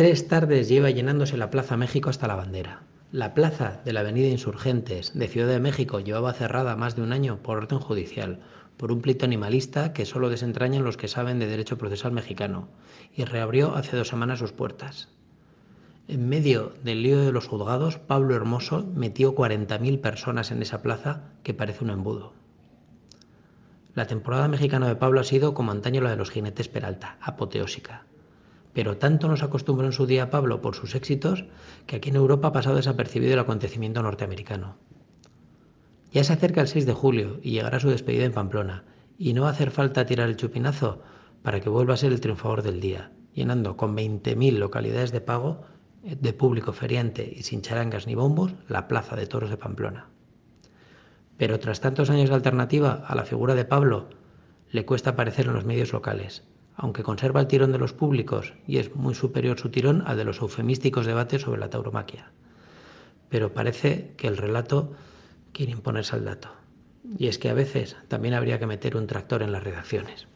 Tres tardes lleva llenándose la Plaza México hasta la bandera. La plaza de la Avenida Insurgentes de Ciudad de México llevaba cerrada más de un año por orden judicial, por un pleito animalista que solo desentrañan los que saben de derecho procesal mexicano, y reabrió hace dos semanas sus puertas. En medio del lío de los juzgados, Pablo Hermoso metió 40.000 personas en esa plaza que parece un embudo. La temporada mexicana de Pablo ha sido como antaño la de los jinetes Peralta, apoteósica. Pero tanto nos acostumbró en su día Pablo por sus éxitos que aquí en Europa ha pasado desapercibido el acontecimiento norteamericano. Ya se acerca el 6 de julio y llegará su despedida en Pamplona, y no va a hacer falta tirar el chupinazo para que vuelva a ser el triunfador del día, llenando con 20.000 localidades de pago de público feriante y sin charangas ni bombos la plaza de toros de Pamplona. Pero tras tantos años de alternativa a la figura de Pablo, le cuesta aparecer en los medios locales, aunque conserva el tirón de los públicos y es muy superior su tirón al de los eufemísticos debates sobre la tauromaquia. Pero parece que el relato quiere imponerse al dato. Y es que a veces también habría que meter un tractor en las redacciones.